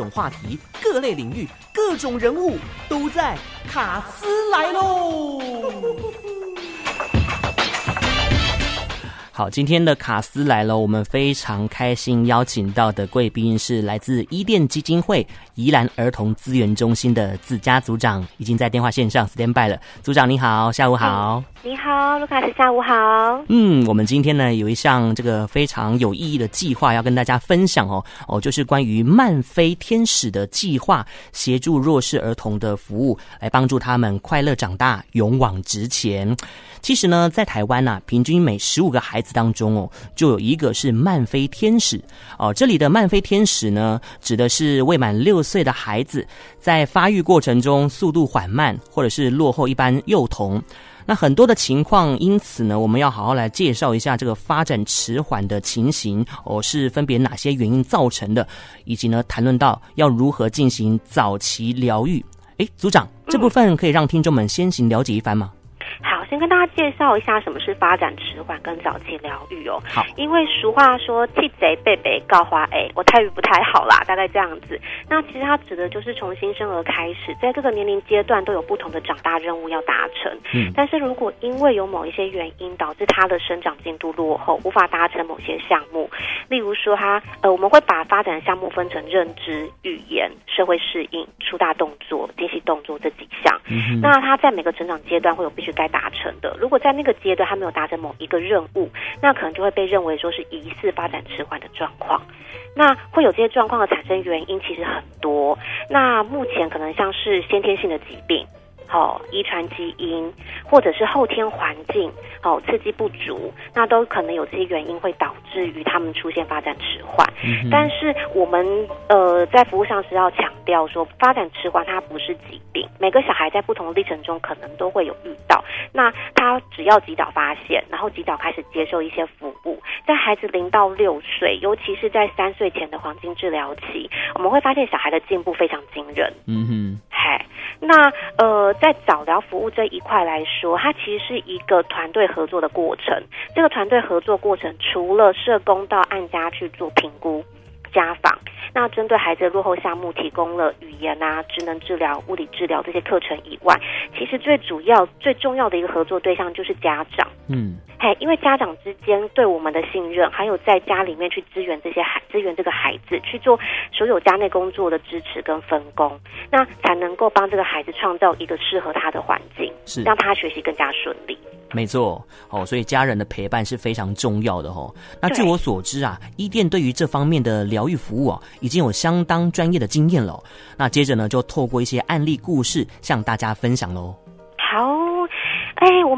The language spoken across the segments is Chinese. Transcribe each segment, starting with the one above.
种话题、各类领域、各种人物都在卡斯来喽。好，今天的卡斯来了，我们非常开心邀请到的贵宾是来自伊甸基金会宜兰儿童资源中心的自家组长，已经在电话线上 stand by 了。组长你好，下午好。你好，卢卡斯，下午好。嗯，我们今天呢有一项这个非常有意义的计划要跟大家分享哦哦，就是关于慢飞天使的计划，协助弱势儿童的服务，来帮助他们快乐长大，勇往直前。其实呢，在台湾啊，平均每十五个孩子当中哦，就有一个是慢飞天使哦。这里的慢飞天使呢，指的是未满六岁的孩子，在发育过程中速度缓慢，或者是落后一般幼童。那很多的情况，因此呢，我们要好好来介绍一下这个发展迟缓的情形哦，是分别哪些原因造成的，以及呢，谈论到要如何进行早期疗愈。诶，组长，这部分可以让听众们先行了解一番吗？先跟大家介绍一下什么是发展迟缓跟早期疗愈哦。好，因为俗话说“替贼贝贝告花哎”，我泰语不太好啦，大概这样子。那其实它指的就是从新生儿开始，在各个年龄阶段都有不同的长大任务要达成。嗯，但是如果因为有某一些原因导致他的生长进度落后，无法达成某些项目，例如说他呃，我们会把发展项目分成认知、语言、社会适应、出大动作、精细动作这几项。嗯，那他在每个成长阶段会有必须该达成。成的，如果在那个阶段他没有达成某一个任务，那可能就会被认为说是疑似发展迟缓的状况。那会有这些状况的产生原因其实很多。那目前可能像是先天性的疾病。好，遗传基因或者是后天环境，好刺激不足，那都可能有这些原因会导致于他们出现发展迟缓。嗯。但是我们呃在服务上是要强调说，发展迟缓它不是疾病，每个小孩在不同的历程中可能都会有遇到。那他只要及早发现，然后及早开始接受一些服务，在孩子零到六岁，尤其是在三岁前的黄金治疗期，我们会发现小孩的进步非常惊人。嗯哼，那呃。在早疗服务这一块来说，它其实是一个团队合作的过程。这个团队合作过程，除了社工到案家去做评估、家访，那针对孩子的落后项目提供了语言啊、职能治疗、物理治疗这些课程以外，其实最主要、最重要的一个合作对象就是家长。嗯。嘿，因为家长之间对我们的信任，还有在家里面去支援这些孩，支援这个孩子去做所有家内工作的支持跟分工，那才能够帮这个孩子创造一个适合他的环境，是让他学习更加顺利。没错，哦，所以家人的陪伴是非常重要的哦。那据我所知啊，伊甸对于这方面的疗愈服务啊，已经有相当专业的经验了。那接着呢，就透过一些案例故事向大家分享喽。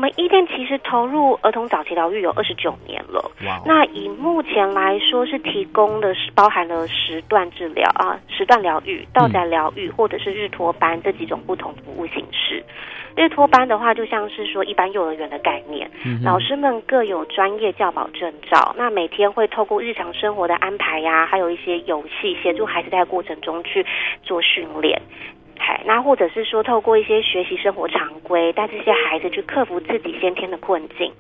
我们伊甸其实投入儿童早期疗愈有二十九年了。Wow. 那以目前来说，是提供的是包含了时段治疗啊、时段疗愈、到宅疗育，或者是日托班这几种不同服务形式。日托班的话，就像是说一般幼儿园的概念，嗯、老师们各有专业教保证照，那每天会透过日常生活的安排呀、啊，还有一些游戏，协助孩子在过程中去做训练。那或者是说，透过一些学习生活常规，带这些孩子去克服自己先天的困境。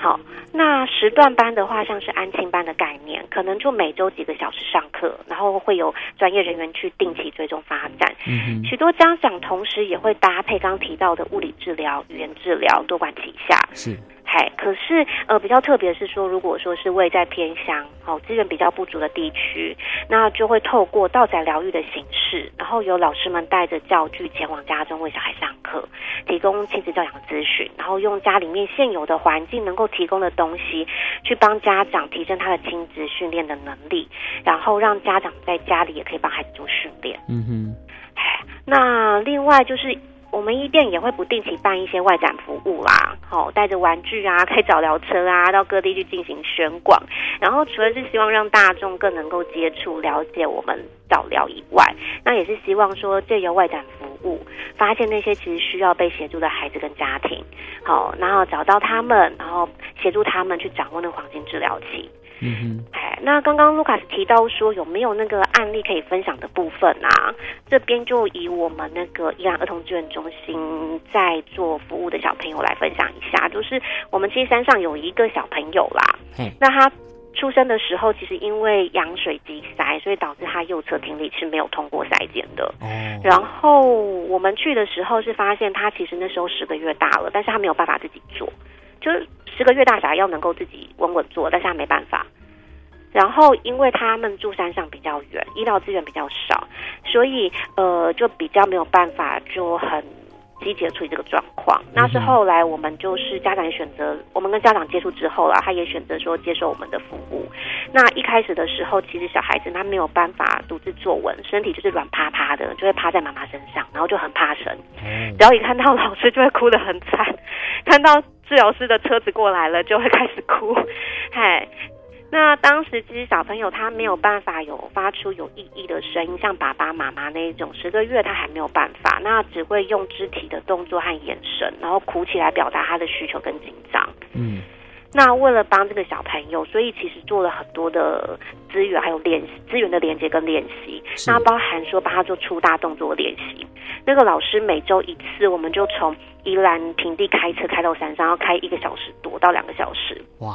好，那时段班的话，像是安亲班的概念，可能就每周几个小时上课，然后会有专业人员去定期追踪发展。嗯，许多家长同时也会搭配刚提到的物理治疗、语言治疗，多管齐下。是。嗨，可是呃，比较特别是说，如果说是位在偏乡，哦，资源比较不足的地区，那就会透过道宅疗愈的形式，然后由老师们带着教具前往家中为小孩上课，提供亲子教养咨询，然后用家里面现有的环境能够提供的东西，去帮家长提升他的亲子训练的能力，然后让家长在家里也可以帮孩子做训练。嗯哼，嗨，那另外就是。我们一店也会不定期办一些外展服务啦，好，带着玩具啊，开早疗车啊，到各地去进行宣广。然后除了是希望让大众更能够接触、了解我们早疗以外，那也是希望说借由外展服务，发现那些其实需要被协助的孩子跟家庭，好，然后找到他们，然后协助他们去掌握那个黄金治疗期。嗯哼，哎，那刚刚卢卡斯提到说有没有那个案例可以分享的部分啊？这边就以我们那个宜兰儿童资源中心在做服务的小朋友来分享一下，就是我们其实山上有一个小朋友啦，那他出生的时候，其实因为羊水积塞，所以导致他右侧听力是没有通过筛检的。哦。然后我们去的时候是发现他其实那时候十个月大了，但是他没有办法自己坐，就是十个月大小孩要能够自己稳稳坐，但是他没办法。然后因为他们住山上比较远，医疗资源比较少，所以呃就比较没有办法就很。积极的处理这个状况，那是后来我们就是家长也选择，我们跟家长接触之后啦，他也选择说接受我们的服务。那一开始的时候，其实小孩子他没有办法独自坐稳，身体就是软趴趴的，就会趴在妈妈身上，然后就很怕生。只要一看到老师就会哭得很惨，看到治疗师的车子过来了就会开始哭，嗨。那当时其实小朋友他没有办法有发出有意义的声音，像爸爸妈妈那一种，十个月他还没有办法，那只会用肢体的动作和眼神，然后哭起来表达他的需求跟紧张。嗯，那为了帮这个小朋友，所以其实做了很多的资源，还有练习资源的连接跟练习，那包含说帮他做粗大动作练习。那个老师每周一次，我们就从宜兰平地开车开到山上，要开一个小时多到两个小时。哇！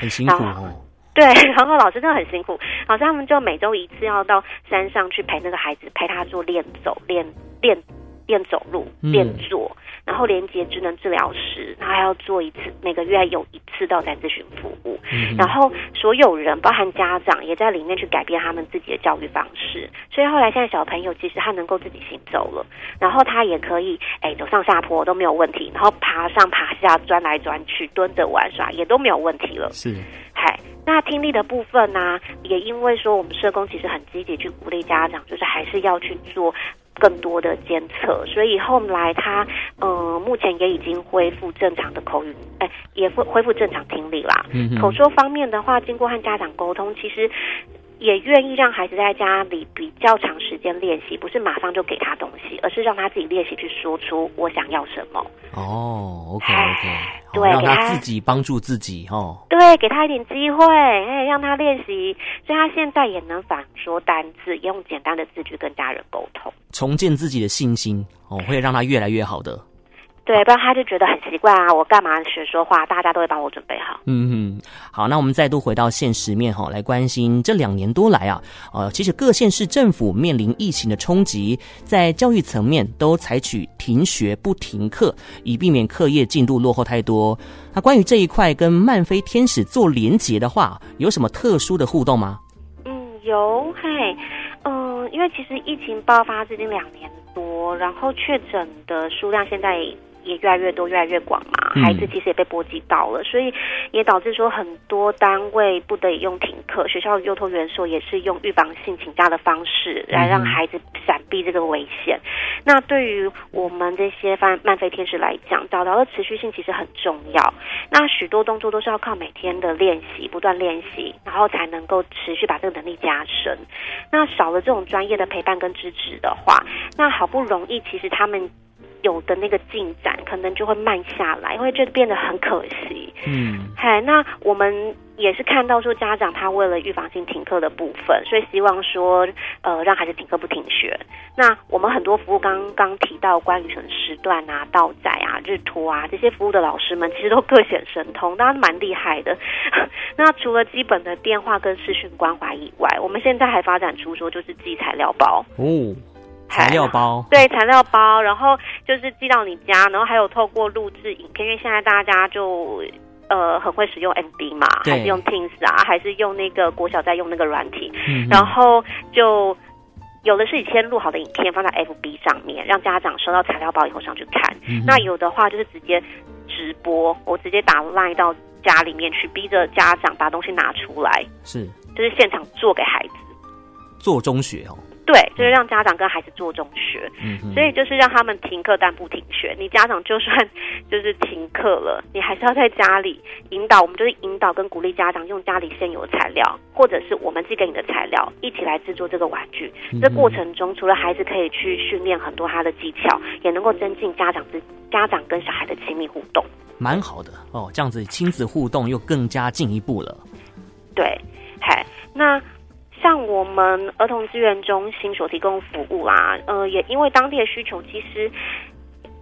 很辛苦哦，对，然后老师真的很辛苦，老师他们就每周一次要到山上去陪那个孩子，陪他做练走、练练练走路、练坐，然后连接职能治疗师，他还要做一次，每个月有一次到站咨询服务，然后所有人，包含家长，也在里面去改变他们自己的教育方式，所以后来现在小朋友其实他能够自己行走了，然后他也可以哎走上下坡都没有问题，然后爬上爬下、钻来钻去、蹲着玩耍也都没有问题了。是，嗨，那听力的部分呢、啊，也因为说我们社工其实很积极去鼓励家长，就是还是要去做。更多的监测，所以后来他呃目前也已经恢复正常的口语，哎，也恢恢复正常听力啦。嗯。口说方面的话，经过和家长沟通，其实。也愿意让孩子在家里比较长时间练习，不是马上就给他东西，而是让他自己练习去说出我想要什么。哦，OK OK，对，让他自己帮助自己哦。对，给他一点机会，哎，让他练习，所以他现在也能反说单字，也用简单的字句跟家人沟通，重建自己的信心哦，会让他越来越好的。对，不然他就觉得很奇怪啊！我干嘛学说话？大家都会帮我准备好。嗯哼，好，那我们再度回到现实面哈，来关心这两年多来啊，呃，其实各县市政府面临疫情的冲击，在教育层面都采取停学不停课，以避免课业进度落后太多。那关于这一块跟漫飞天使做连结的话，有什么特殊的互动吗？嗯，有，嘿，嗯、呃，因为其实疫情爆发至今两年多，然后确诊的数量现在。也越来越多，越来越广嘛，孩子其实也被波及到了，嗯、所以也导致说很多单位不得已用停课，学校幼托园所也是用预防性请假的方式来让孩子闪避这个危险。嗯、那对于我们这些慢慢飞天使来讲，早疗的持续性其实很重要。那许多动作都是要靠每天的练习，不断练习，然后才能够持续把这个能力加深。那少了这种专业的陪伴跟支持的话，那好不容易其实他们。有的那个进展可能就会慢下来，因为这变得很可惜。嗯，嗨，那我们也是看到说家长他为了预防性停课的部分，所以希望说呃让孩子停课不停学。那我们很多服务刚刚提到关于什么时段啊、到载啊、日托啊这些服务的老师们，其实都各显神通，当然蛮厉害的。那除了基本的电话跟视讯关怀以外，我们现在还发展出说就是寄材料包哦。材料包。对材料包，然后就是寄到你家，然后还有透过录制影片，因为现在大家就呃很会使用 MB 嘛，对还是用 Teams 啊，还是用那个国小在用那个软体，嗯、然后就有的是以前录好的影片放在 FB 上面，让家长收到材料包以后上去看。嗯、那有的话就是直接直播，我直接打 Line 到家里面去，逼着家长把东西拿出来，是。就是现场做给孩子。做中学哦。对，就是让家长跟孩子做中学，嗯、所以就是让他们停课但不停学。你家长就算就是停课了，你还是要在家里引导。我们就是引导跟鼓励家长用家里现有的材料，或者是我们寄给你的材料，一起来制作这个玩具。嗯、这过程中，除了孩子可以去训练很多他的技巧，也能够增进家长之家长跟小孩的亲密互动。蛮好的哦，这样子亲子互动又更加进一步了。对，嗨，那。像我们儿童资源中心所提供服务啊，呃，也因为当地的需求，其实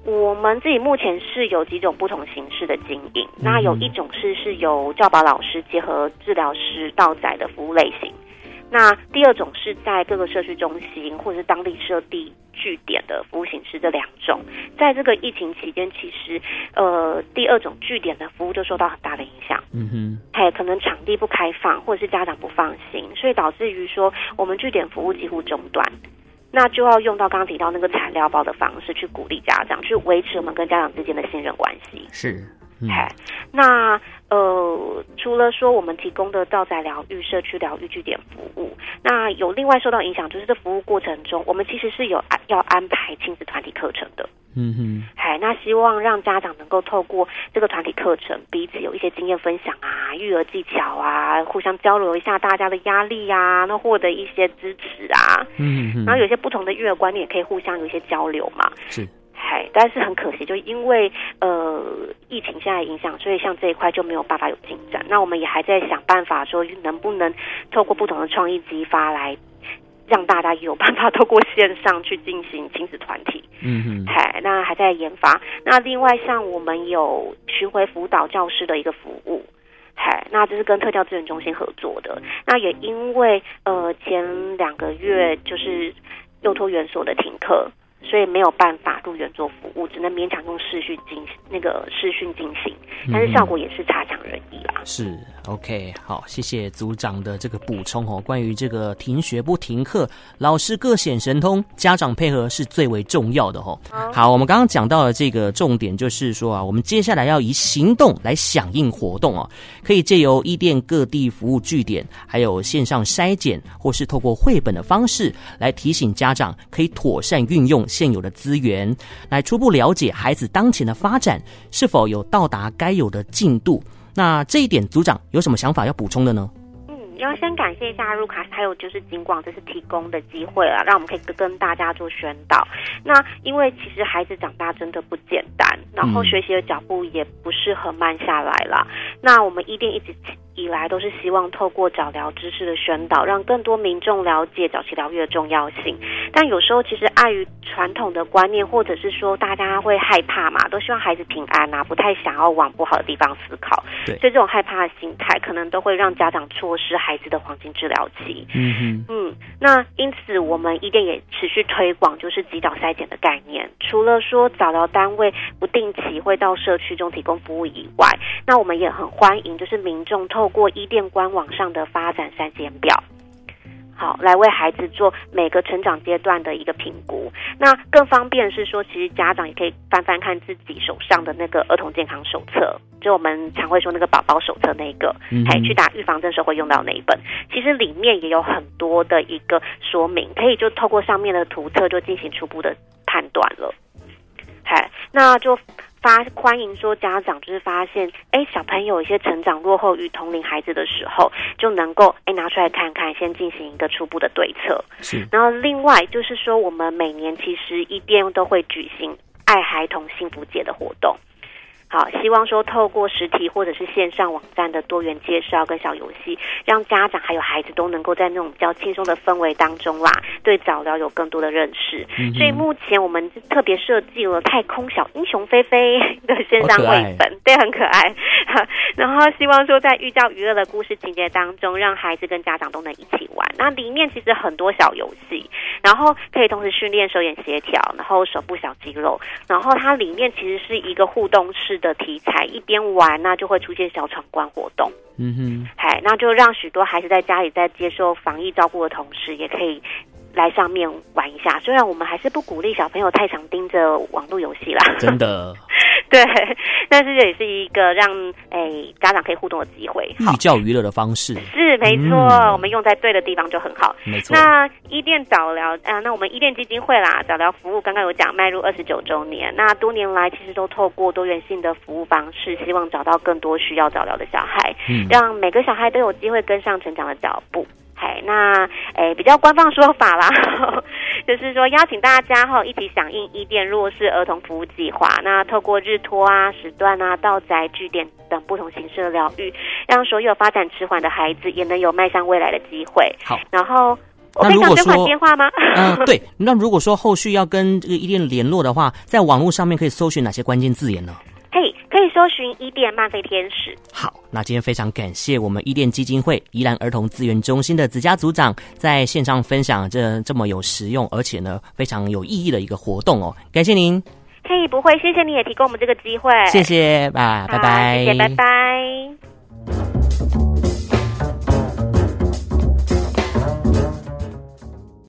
我们自己目前是有几种不同形式的经营，那有一种是是由教保老师结合治疗师到载的服务类型。那第二种是在各个社区中心或者是当地设地据点的服务形式，这两种，在这个疫情期间，其实呃第二种据点的服务就受到很大的影响。嗯哼，还可能场地不开放，或者是家长不放心，所以导致于说我们据点服务几乎中断，那就要用到刚刚提到那个材料包的方式去鼓励家长，去维持我们跟家长之间的信任关系。是。嗯、那呃，除了说我们提供的到宅疗愈、社区疗愈据点服务，那有另外受到影响，就是这服务过程中，我们其实是有安要安排亲子团体课程的。嗯哼，嗨，那希望让家长能够透过这个团体课程，彼此有一些经验分享啊、育儿技巧啊，互相交流一下大家的压力啊，那获得一些支持啊。嗯哼，然后有些不同的育儿观念也可以互相有一些交流嘛。是。嗨，但是很可惜，就因为呃疫情现在影响，所以像这一块就没有办法有进展。那我们也还在想办法，说能不能透过不同的创意激发，来让大家有办法透过线上去进行亲子团体。嗯嗯，嗨，那还在研发。那另外像我们有巡回辅导教师的一个服务，嗨，那这是跟特教资源中心合作的。那也因为呃前两个月就是幼托园所的停课。所以没有办法入园做服务，只能勉强用视讯进那个视讯进行，但是效果也是差强人意啦。是 OK，好，谢谢组长的这个补充哦。关于这个停学不停课，老师各显神通，家长配合是最为重要的哦。好，我们刚刚讲到的这个重点就是说啊，我们接下来要以行动来响应活动哦，可以借由一店各地服务据点，还有线上筛检，或是透过绘本的方式来提醒家长，可以妥善运用。现有的资源，来初步了解孩子当前的发展是否有到达该有的进度。那这一点，组长有什么想法要补充的呢？嗯，要先感谢一下入卡，还有就是金广这次提供的机会了，让我们可以跟大家做宣导。那因为其实孩子长大真的不简单，然后学习的脚步也不适合慢下来了。嗯、那我们一定一直。以来都是希望透过早疗知识的宣导，让更多民众了解早期疗愈的重要性。但有时候其实碍于传统的观念，或者是说大家会害怕嘛，都希望孩子平安啊，不太想要往不好的地方思考。对，所以这种害怕的心态，可能都会让家长错失孩子的黄金治疗期。嗯哼嗯，那因此我们一定也持续推广，就是及早筛检的概念。除了说早疗单位不定期会到社区中提供服务以外，那我们也很欢迎，就是民众透。透过伊甸官网上的发展三检表，好，来为孩子做每个成长阶段的一个评估。那更方便是说，其实家长也可以翻翻看自己手上的那个儿童健康手册，就我们常会说那个宝宝手册那个，还去打预防针时候会用到那一本。其实里面也有很多的一个说明，可以就透过上面的图册就进行初步的判断了。嗨，那就。发欢迎说家长就是发现，哎，小朋友一些成长落后于同龄孩子的时候，就能够哎拿出来看看，先进行一个初步的对策。是，然后另外就是说，我们每年其实一店都会举行爱孩童幸福节的活动。好，希望说透过实体或者是线上网站的多元介绍跟小游戏，让家长还有孩子都能够在那种比较轻松的氛围当中啦，对早疗有更多的认识。嗯、所以目前我们特别设计了太空小英雄菲菲 的线上绘本，对，很可爱。然后希望说在寓教于乐的故事情节当中，让孩子跟家长都能一起玩。那里面其实很多小游戏，然后可以同时训练手眼协调，然后手部小肌肉，然后它里面其实是一个互动式的题材，一边玩那就会出现小闯关活动。嗯哼，嗨，那就让许多孩子在家里在接受防疫照顾的同时，也可以来上面玩一下。虽然我们还是不鼓励小朋友太常盯着网络游戏啦，真的。对，但是这也是一个让诶、欸、家长可以互动的机会，寓教于乐的方式是没错、嗯，我们用在对的地方就很好。没错。那伊甸早疗啊，那我们伊甸基金会啦，早疗服务刚刚有讲迈入二十九周年，那多年来其实都透过多元性的服务方式，希望找到更多需要早疗的小孩，嗯，让每个小孩都有机会跟上成长的脚步。嗨，那诶比较官方说法啦，就是说邀请大家哈一起响应伊甸弱势儿童服务计划。那透过日托啊、时段啊、到宅据点等不同形式的疗愈，让所有发展迟缓的孩子也能有迈向未来的机会。好，然后我可以讲捐款电话吗？嗯、呃，对。那如果说后续要跟这个伊甸联络的话，在网络上面可以搜寻哪些关键字眼呢？搜寻伊甸漫飞天使。好，那今天非常感谢我们伊甸基金会宜兰儿童资源中心的子佳组长在线上分享这这么有实用而且呢非常有意义的一个活动哦，感谢您。嘿，不会，谢谢你也提供我们这个机会。谢谢，啊，拜拜，谢谢，拜拜。